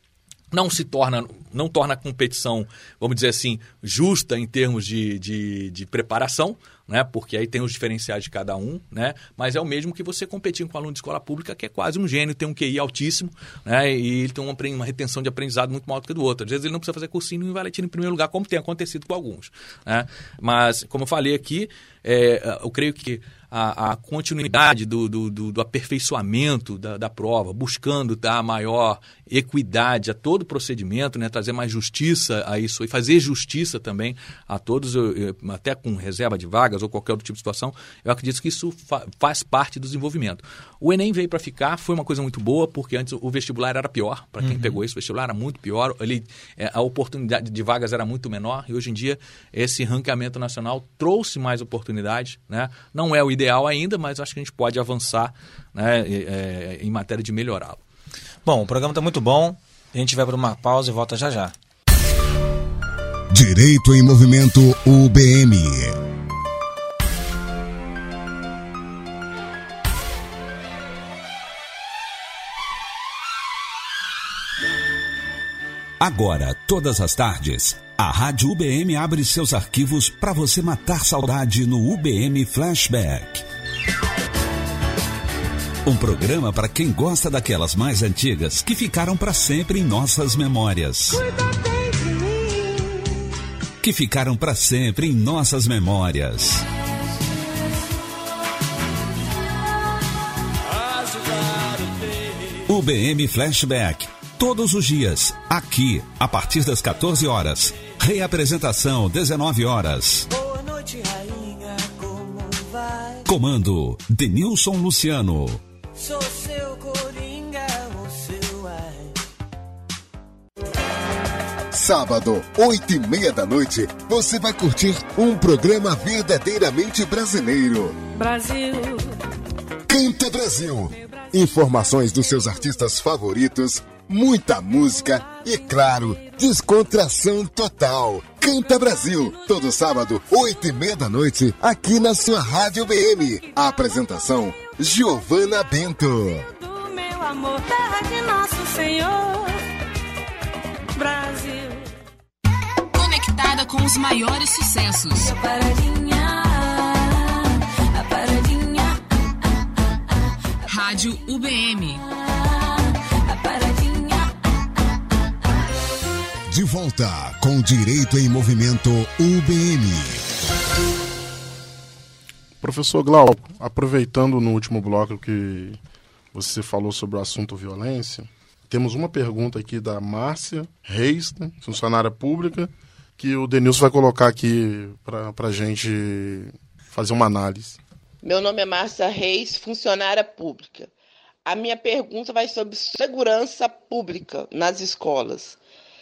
não se torna não torna a competição, vamos dizer assim, justa em termos de, de, de preparação, né? Porque aí tem os diferenciais de cada um, né? Mas é o mesmo que você competir com um aluno de escola pública que é quase um gênio, tem um QI altíssimo, né? E ele tem uma, uma retenção de aprendizado muito maior do que do outro. Às vezes ele não precisa fazer cursinho e vai letir em primeiro lugar, como tem acontecido com alguns, né? Mas, como eu falei aqui, é, eu creio que a, a continuidade do, do, do, aperfeiçoamento da, da, prova, buscando dar maior equidade a todo o procedimento, né, trazer mais justiça a isso e fazer justiça também a todos, até com reserva de vagas ou qualquer outro tipo de situação, eu acredito que isso fa faz parte do desenvolvimento. O Enem veio para ficar, foi uma coisa muito boa, porque antes o vestibular era pior, para quem uhum. pegou esse vestibular era muito pior, ele, é, a oportunidade de vagas era muito menor, e hoje em dia esse ranqueamento nacional trouxe mais oportunidades, né? não é o ideal ainda, mas acho que a gente pode avançar né, é, em matéria de melhorá-lo. Bom, o programa está muito bom. A gente vai para uma pausa e volta já já. Direito em Movimento UBM. Agora, todas as tardes, a Rádio UBM abre seus arquivos para você matar saudade no UBM Flashback. Um programa para quem gosta daquelas mais antigas que ficaram para sempre em nossas memórias. Que ficaram para sempre em nossas memórias. UBM Flashback todos os dias, aqui, a partir das 14 horas. Reapresentação, 19 horas. Boa noite, rainha, como vai? Comando, Denilson Luciano. Sou seu coringa, o seu ai. Sábado, oito e meia da noite, você vai curtir um programa verdadeiramente brasileiro. Brasil. Canta Brasil. Informações dos seus artistas favoritos muita música e, claro, descontração total. Canta Brasil, todo sábado, oito e meia da noite, aqui na sua Rádio BM. A apresentação, Giovana Bento. Do meu amor, terra de nosso Senhor, Brasil. Conectada com os maiores sucessos. A paradinha, a paradinha. Rádio UBM. De volta com Direito em Movimento UBM. Professor Glauco, aproveitando no último bloco que você falou sobre o assunto violência, temos uma pergunta aqui da Márcia Reis, né, funcionária pública, que o Denilson vai colocar aqui para a gente fazer uma análise. Meu nome é Márcia Reis, funcionária pública. A minha pergunta vai sobre segurança pública nas escolas.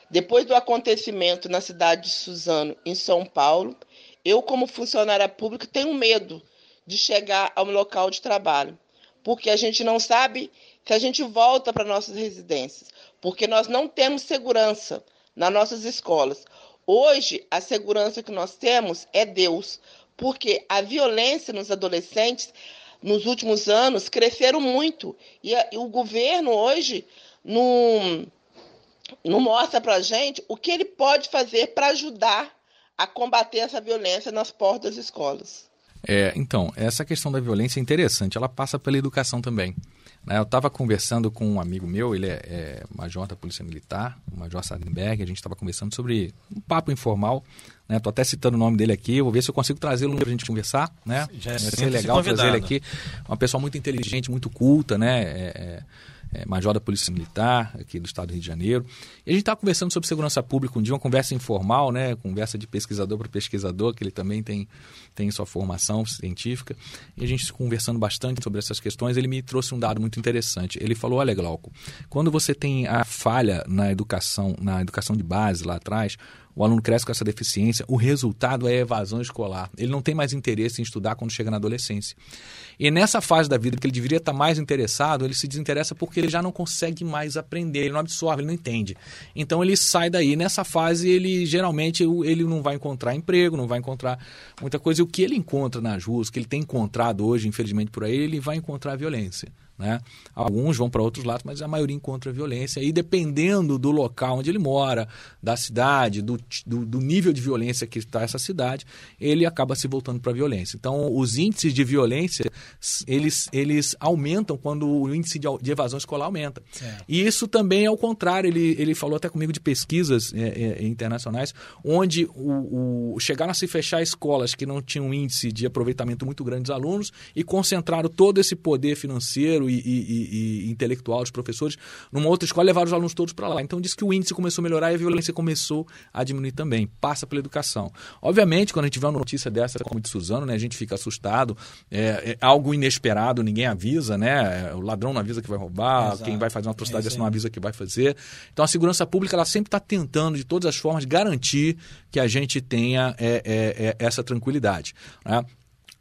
Depois do acontecimento na cidade de Suzano, em São Paulo, eu, como funcionária pública, tenho medo de chegar ao local de trabalho, porque a gente não sabe se a gente volta para nossas residências, porque nós não temos segurança nas nossas escolas. Hoje, a segurança que nós temos é Deus, porque a violência nos adolescentes, nos últimos anos, cresceram muito. E, a, e o governo hoje não não mostra para a gente o que ele pode fazer para ajudar a combater essa violência nas portas das escolas. É, então, essa questão da violência é interessante, ela passa pela educação também. Né? Eu estava conversando com um amigo meu, ele é, é major da Polícia Militar, o Major Sardenberg, a gente estava conversando sobre um papo informal. Estou né? até citando o nome dele aqui, vou ver se eu consigo trazê-lo para a gente conversar. Né? Já é Vai ser legal trazer ele aqui. Uma pessoa muito inteligente, muito culta, né? É é, major da Polícia Militar, aqui do estado do Rio de Janeiro. E a gente estava conversando sobre segurança pública um dia, uma conversa informal, né? Conversa de pesquisador para pesquisador, que ele também tem, tem sua formação científica. E a gente conversando bastante sobre essas questões, ele me trouxe um dado muito interessante. Ele falou: olha, Glauco, quando você tem a falha na educação, na educação de base lá atrás, o aluno cresce com essa deficiência, o resultado é evasão escolar. Ele não tem mais interesse em estudar quando chega na adolescência. E nessa fase da vida que ele deveria estar mais interessado, ele se desinteressa porque ele já não consegue mais aprender, ele não absorve, ele não entende. Então ele sai daí. Nessa fase, ele geralmente ele não vai encontrar emprego, não vai encontrar muita coisa. E o que ele encontra nas ruas, que ele tem encontrado hoje, infelizmente por aí, ele vai encontrar violência. Né? Alguns vão para outros lados, mas a maioria encontra violência. E dependendo do local onde ele mora, da cidade, do, do, do nível de violência que está essa cidade, ele acaba se voltando para a violência. Então, os índices de violência, eles, eles aumentam quando o índice de, de evasão escolar aumenta. E isso também é o contrário. Ele, ele falou até comigo de pesquisas é, é, internacionais, onde o, o, chegaram a se fechar escolas que não tinham um índice de aproveitamento muito grande dos alunos e concentraram todo esse poder financeiro e, e, e, intelectual dos professores numa outra escola levaram os alunos todos para lá. Então diz que o índice começou a melhorar e a violência começou a diminuir também. Passa pela educação. Obviamente, quando a gente vê uma notícia dessa, como de Suzano, né, a gente fica assustado. É, é algo inesperado, ninguém avisa, né? O ladrão não avisa que vai roubar, Exato. quem vai fazer uma atrocidade dessa não avisa que vai fazer. Então a segurança pública ela sempre está tentando, de todas as formas, garantir que a gente tenha é, é, é essa tranquilidade. Né?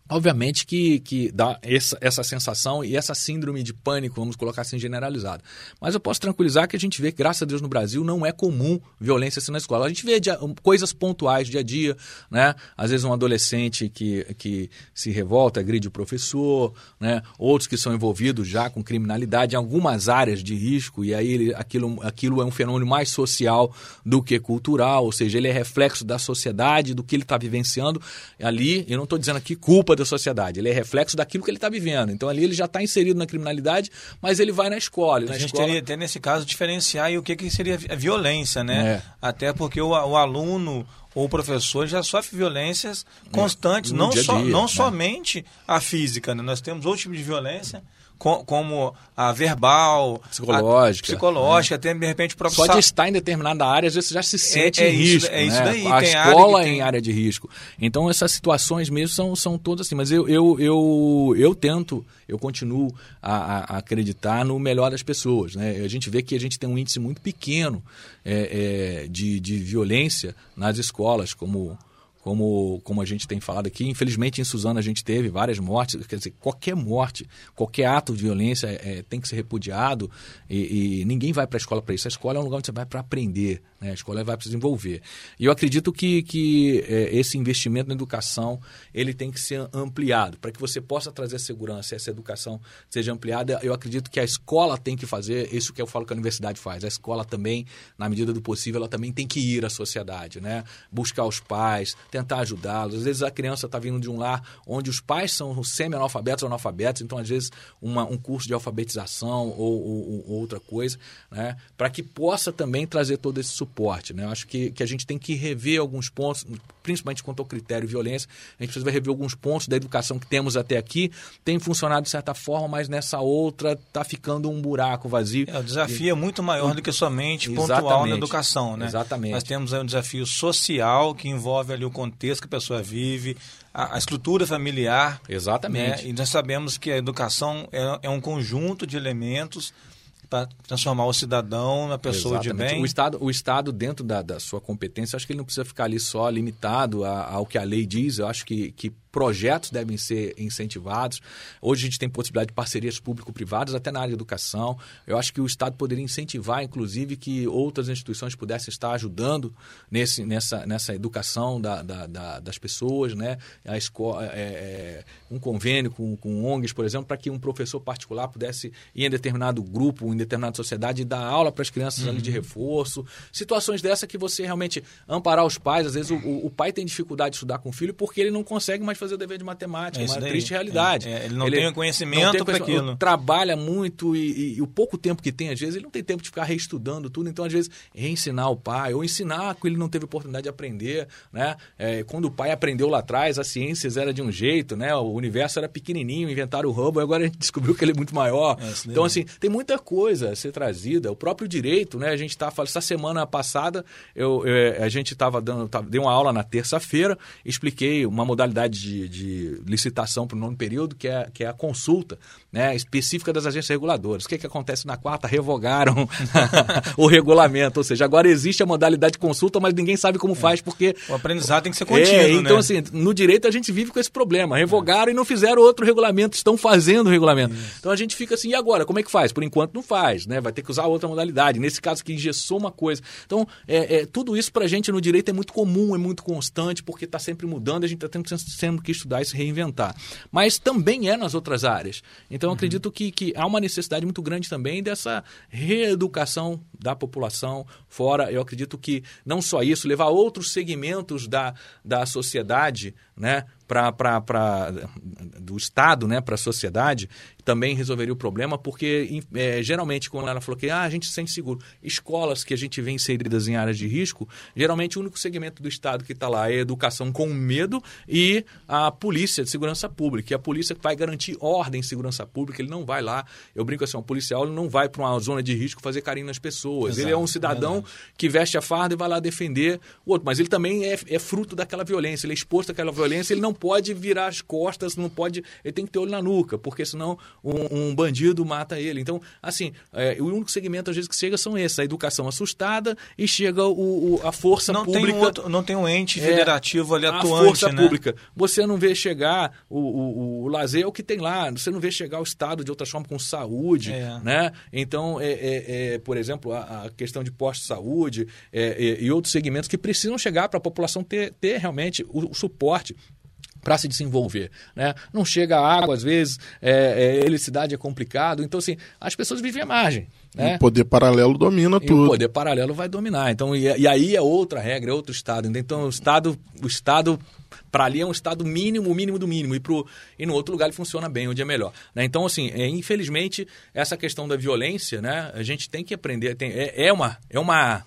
Obviamente que, que dá essa, essa sensação e essa síndrome de pânico, vamos colocar assim, generalizada. Mas eu posso tranquilizar que a gente vê graças a Deus, no Brasil não é comum violência assim na escola. A gente vê dia, coisas pontuais dia a dia, né? Às vezes um adolescente que, que se revolta, agride o professor, né? Outros que são envolvidos já com criminalidade em algumas áreas de risco, e aí ele, aquilo, aquilo é um fenômeno mais social do que cultural, ou seja, ele é reflexo da sociedade, do que ele está vivenciando ali. Eu não estou dizendo aqui culpa da sociedade, ele é reflexo daquilo que ele está vivendo. Então ali ele já está inserido na criminalidade, mas ele vai na escola. a na gente escola... teria até nesse caso diferenciar o que, que seria violência, né? É. Até porque o, o aluno ou o professor já sofre violências é. constantes, é. não, dia so, dia, não né? somente a física. Né? Nós temos outro tipo de violência como a verbal, psicológica, a psicológica, até de repente o próprio só de estar em determinada área às vezes já se sente é, é em risco, é isso né? daí. A tem escola área em área de risco. Então essas situações mesmo são, são todas assim. Mas eu, eu, eu, eu tento, eu continuo a, a acreditar no melhor das pessoas. Né? A gente vê que a gente tem um índice muito pequeno é, é, de, de violência nas escolas, como como, como a gente tem falado aqui. Infelizmente, em Suzano a gente teve várias mortes. Quer dizer, qualquer morte, qualquer ato de violência é, tem que ser repudiado e, e ninguém vai para a escola para isso. A escola é um lugar onde você vai para aprender, né? a escola vai para se desenvolver. E eu acredito que, que é, esse investimento na educação ele tem que ser ampliado para que você possa trazer segurança e essa educação seja ampliada. Eu acredito que a escola tem que fazer isso que eu falo que a universidade faz. A escola também, na medida do possível, ela também tem que ir à sociedade, né? buscar os pais tentar ajudá-los. Às vezes a criança está vindo de um lar onde os pais são semi-analfabetos ou analfabetos, então às vezes uma, um curso de alfabetização ou, ou, ou outra coisa, né? para que possa também trazer todo esse suporte. Né? Eu acho que, que a gente tem que rever alguns pontos, principalmente quanto ao critério violência, a gente precisa rever alguns pontos da educação que temos até aqui, tem funcionado de certa forma, mas nessa outra está ficando um buraco vazio. É, o desafio e... é muito maior do que somente pontual na educação. Né? Exatamente. Nós temos aí um desafio social que envolve ali o contexto que a pessoa vive, a, a estrutura familiar. Exatamente. Né? E nós sabemos que a educação é, é um conjunto de elementos para transformar o cidadão na pessoa Exatamente. de bem. O Estado, o Estado dentro da, da, sua competência, acho que ele não precisa ficar ali só limitado a, ao que a lei diz. Eu acho que, que projetos devem ser incentivados. Hoje a gente tem possibilidade de parcerias público-privadas, até na área de educação. Eu acho que o Estado poderia incentivar, inclusive, que outras instituições pudessem estar ajudando nesse, nessa, nessa educação da, da, da, das pessoas, né? A escola, é, é, um convênio com, com ONGs, por exemplo, para que um professor particular pudesse ir em determinado grupo, em determinada sociedade e dar aula para as crianças uhum. ali de reforço. Situações dessa que você realmente amparar os pais. Às vezes o, o pai tem dificuldade de estudar com o filho porque ele não consegue mais fazer fazer o dever de matemática, é uma daí. triste realidade. É, é, ele não ele tem conhecimento para aquilo. Trabalha muito e, e, e, o pouco tempo que tem, às vezes, ele não tem tempo de ficar reestudando tudo. Então, às vezes, reensinar o pai ou ensinar que ele não teve oportunidade de aprender. Né? É, quando o pai aprendeu lá atrás, as ciências era de um jeito, né? o universo era pequenininho, inventaram o Hubble, agora a gente (laughs) descobriu que ele é muito maior. É, então, assim, tem muita coisa a ser trazida. O próprio direito, né? a gente está falando, essa semana passada, eu, eu a gente estava dando, tava, dei uma aula na terça-feira, expliquei uma modalidade de de, licitação para o nono período, que é, que é a consulta né, específica das agências reguladoras. O que, que acontece na quarta? Revogaram (laughs) o regulamento, ou seja, agora existe a modalidade de consulta, mas ninguém sabe como é. faz, porque... O aprendizado tem que ser contínuo, é, Então, né? assim, no direito a gente vive com esse problema. Revogaram é. e não fizeram outro regulamento, estão fazendo o regulamento. Isso. Então a gente fica assim, e agora? Como é que faz? Por enquanto não faz, né? Vai ter que usar outra modalidade. Nesse caso que engessou uma coisa. Então, é, é tudo isso para a gente no direito é muito comum, é muito constante, porque está sempre mudando, a gente está sempre sendo que estudar e se reinventar. Mas também é nas outras áreas. Então, uhum. acredito que, que há uma necessidade muito grande também dessa reeducação da população fora. Eu acredito que não só isso, levar outros segmentos da, da sociedade né, para do Estado né, para a sociedade, também resolveria o problema, porque é, geralmente, quando ela falou que ah, a gente se sente seguro, escolas que a gente vê inseridas em áreas de risco, geralmente o único segmento do Estado que está lá é a educação com medo e a polícia de segurança pública. E a polícia vai garantir ordem em segurança pública, ele não vai lá, eu brinco assim, um policial não vai para uma zona de risco fazer carinho nas pessoas. Exato, ele é um cidadão que veste a farda e vai lá defender o outro, mas ele também é, é fruto daquela violência, ele é exposto àquela violência, ele não pode virar as costas, não pode, ele tem que ter olho na nuca, porque senão um, um bandido mata ele. Então, assim, é, o único segmento às vezes que chega são esses, a educação assustada e chega o, o a força não pública. Tem um outro, não tem um ente é, federativo é, ali atuante, A força né? pública. Você não vê chegar, o, o, o, lazer é o que tem lá, você não vê chegar o Estado de outra forma com saúde, é. né? Então, é, é, é, por exemplo, a, a, questão de posto de saúde e outros segmentos que precisam chegar para a população ter, ter realmente o, o suporte para se desenvolver. Né? Não chega água, às vezes, é, é, eletricidade é complicado. Então, assim, as pessoas vivem à margem. Né? O poder paralelo domina e tudo. O poder paralelo vai dominar. Então, e, e aí é outra regra, é outro Estado. Então, o Estado, o Estado para ali é um Estado mínimo, o mínimo do mínimo. E, pro, e no outro lugar ele funciona bem, onde é melhor. Né? Então, assim, é, infelizmente, essa questão da violência, né, a gente tem que aprender. Tem, é, é, uma, é uma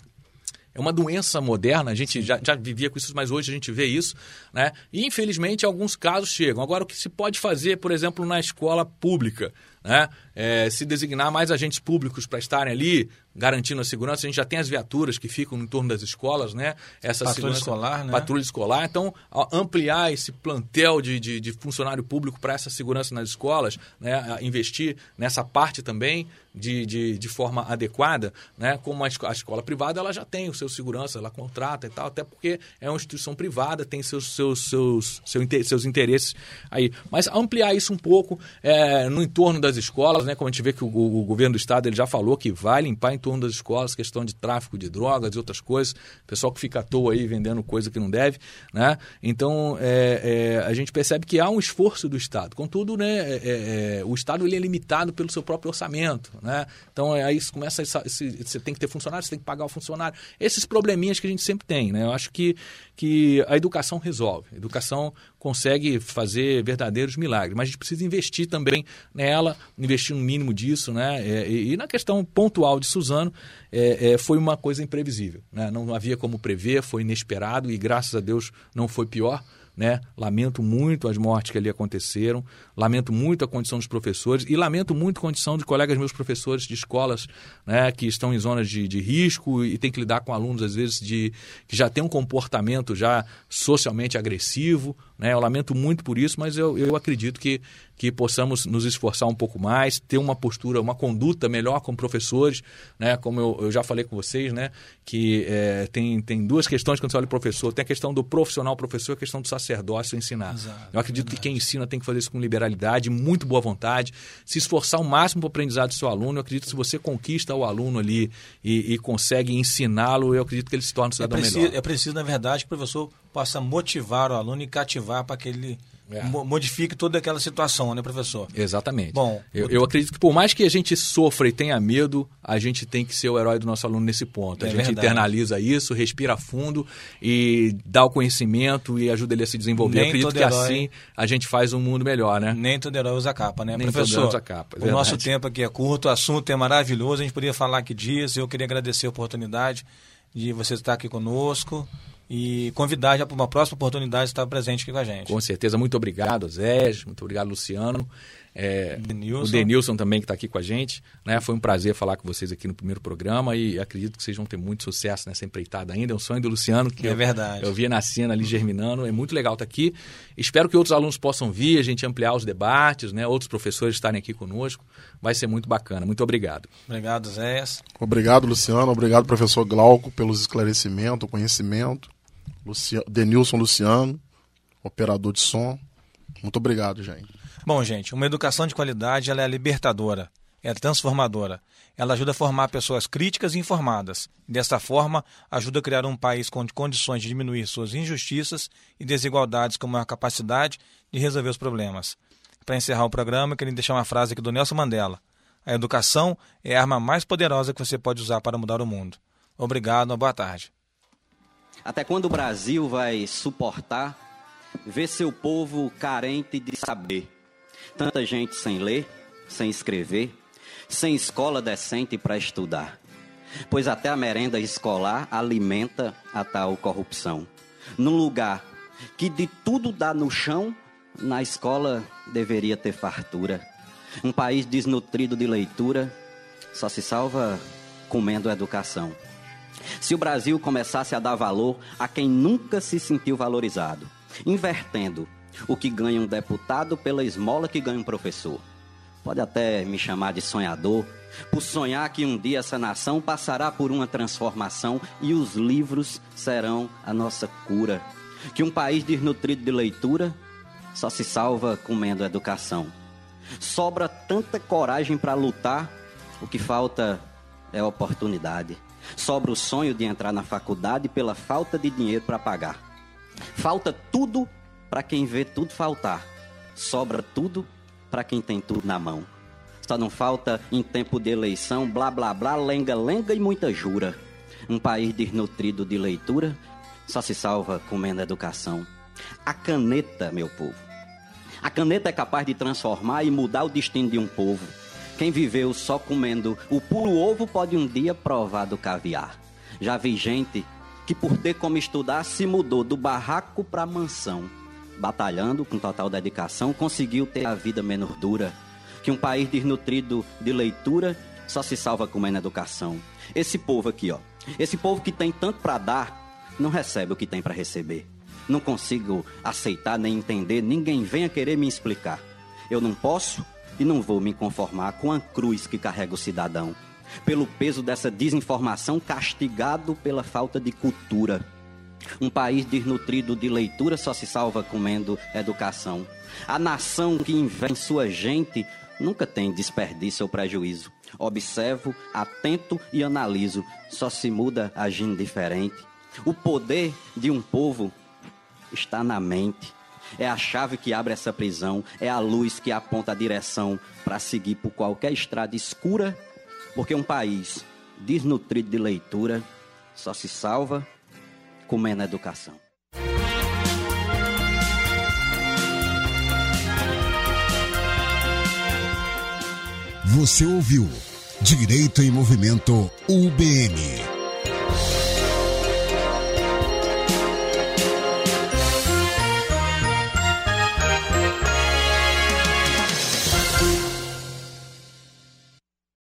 é uma doença moderna, a gente já, já vivia com isso, mas hoje a gente vê isso, né? E infelizmente alguns casos chegam. Agora, o que se pode fazer, por exemplo, na escola pública? Né? É, se designar mais agentes públicos para estarem ali garantindo a segurança. A gente já tem as viaturas que ficam em torno das escolas, né? Essa patrulha escolar, né? Patrulha escolar. Então, ampliar esse plantel de, de, de funcionário público para essa segurança nas escolas, né? investir nessa parte também de, de, de forma adequada, né? Como a escola, a escola privada, ela já tem o seu segurança, ela contrata e tal, até porque é uma instituição privada, tem seus, seus, seus, seus, seus interesses aí. Mas ampliar isso um pouco é, no entorno das escolas, né? Como a gente vê que o, o, governo do estado ele já falou que vai limpar em torno das escolas questão de tráfico de drogas e outras coisas, pessoal que fica à toa aí vendendo coisa que não deve, né? Então é, é, a gente percebe que há um esforço do estado. Contudo, né? É, é, é, o estado ele é limitado pelo seu próprio orçamento, né? Então é, aí começa essa, esse, você tem que ter funcionário, você tem que pagar o funcionário, esses probleminhas que a gente sempre tem, né? Eu acho que que a educação resolve. A educação consegue fazer verdadeiros milagres, mas a gente precisa investir também nela, investir no mínimo disso, né? É, e, e, na questão pontual de Suzano, é, é, foi uma coisa imprevisível, né? Não havia como prever, foi inesperado e graças a Deus não foi pior. Né? Lamento muito as mortes que ali aconteceram, lamento muito a condição dos professores e lamento muito a condição de colegas meus professores de escolas né, que estão em zonas de, de risco e tem que lidar com alunos, às vezes, de, que já têm um comportamento já socialmente agressivo. Né? Eu lamento muito por isso, mas eu, eu acredito que que possamos nos esforçar um pouco mais, ter uma postura, uma conduta melhor como professores, né? Como eu, eu já falei com vocês, né? Que é, tem, tem duas questões quando você olha o professor. Tem a questão do profissional professor e a questão do sacerdócio ensinar. Exato, eu acredito verdade. que quem ensina tem que fazer isso com liberalidade, muito boa vontade, se esforçar o máximo para o aprendizado do seu aluno. Eu acredito que se você conquista o aluno ali e, e consegue ensiná-lo, eu acredito que ele se torna um cidadão é preciso, melhor. É preciso, na verdade, que o professor possa motivar o aluno e cativar para que ele é. modifique toda aquela situação, né, professor? Exatamente. Bom, eu, eu, acredito que por mais que a gente sofra e tenha medo, a gente tem que ser o herói do nosso aluno nesse ponto. É a gente verdade. internaliza isso, respira fundo e dá o conhecimento e ajuda ele a se desenvolver. Nem eu acredito que herói... assim a gente faz um mundo melhor, né? Nem todo herói usa capa, né, Nem professor? Todo herói usa capa. É o nosso tempo aqui é curto, o assunto é maravilhoso, a gente poderia falar aqui dias. Eu queria agradecer a oportunidade de você estar aqui conosco e convidar já para uma próxima oportunidade estar presente aqui com a gente. Com certeza. Muito obrigado, Zé. Muito obrigado, Luciano. É, Denilson. O Denilson também que está aqui com a gente. Né? Foi um prazer falar com vocês aqui no primeiro programa e acredito que vocês vão ter muito sucesso nessa empreitada ainda. É um sonho do Luciano que é eu, verdade. eu via na cena ali germinando. É muito legal estar tá aqui. Espero que outros alunos possam vir, a gente ampliar os debates, né? outros professores estarem aqui conosco. Vai ser muito bacana. Muito obrigado. Obrigado, Zé. Obrigado, Luciano. Obrigado, professor Glauco, pelos esclarecimentos, conhecimento. Luciano, Denilson Luciano, operador de som. Muito obrigado, gente. Bom, gente, uma educação de qualidade ela é libertadora, é transformadora. Ela ajuda a formar pessoas críticas e informadas. Desta forma, ajuda a criar um país com condições de diminuir suas injustiças e desigualdades com maior capacidade de resolver os problemas. Para encerrar o programa, queria deixar uma frase aqui do Nelson Mandela. A educação é a arma mais poderosa que você pode usar para mudar o mundo. Obrigado, boa tarde. Até quando o Brasil vai suportar ver seu povo carente de saber? Tanta gente sem ler, sem escrever, sem escola decente para estudar. Pois até a merenda escolar alimenta a tal corrupção. Num lugar que de tudo dá no chão, na escola deveria ter fartura. Um país desnutrido de leitura só se salva comendo educação. Se o Brasil começasse a dar valor a quem nunca se sentiu valorizado, invertendo o que ganha um deputado pela esmola que ganha um professor. Pode até me chamar de sonhador, por sonhar que um dia essa nação passará por uma transformação e os livros serão a nossa cura. Que um país desnutrido de leitura só se salva comendo educação sobra tanta coragem para lutar, o que falta é oportunidade. Sobra o sonho de entrar na faculdade pela falta de dinheiro para pagar. Falta tudo para quem vê tudo faltar. Sobra tudo para quem tem tudo na mão. Só não falta em tempo de eleição, blá blá blá, lenga lenga e muita jura. Um país desnutrido de leitura só se salva comendo educação. A caneta, meu povo, a caneta é capaz de transformar e mudar o destino de um povo. Quem viveu só comendo o puro ovo pode um dia provar do caviar. Já vi gente que, por ter como estudar, se mudou do barraco para mansão. Batalhando com total dedicação, conseguiu ter a vida menos dura. Que um país desnutrido de leitura só se salva comendo educação. Esse povo aqui, ó. Esse povo que tem tanto para dar, não recebe o que tem para receber não consigo aceitar nem entender, ninguém venha querer me explicar. Eu não posso e não vou me conformar com a cruz que carrega o cidadão. Pelo peso dessa desinformação, castigado pela falta de cultura. Um país desnutrido de leitura só se salva comendo educação. A nação que invém sua gente nunca tem desperdício ou prejuízo. Observo, atento e analiso, só se muda agindo diferente. O poder de um povo está na mente. É a chave que abre essa prisão, é a luz que aponta a direção para seguir por qualquer estrada escura, porque um país desnutrido de leitura só se salva comendo educação. Você ouviu Direito em Movimento UBM.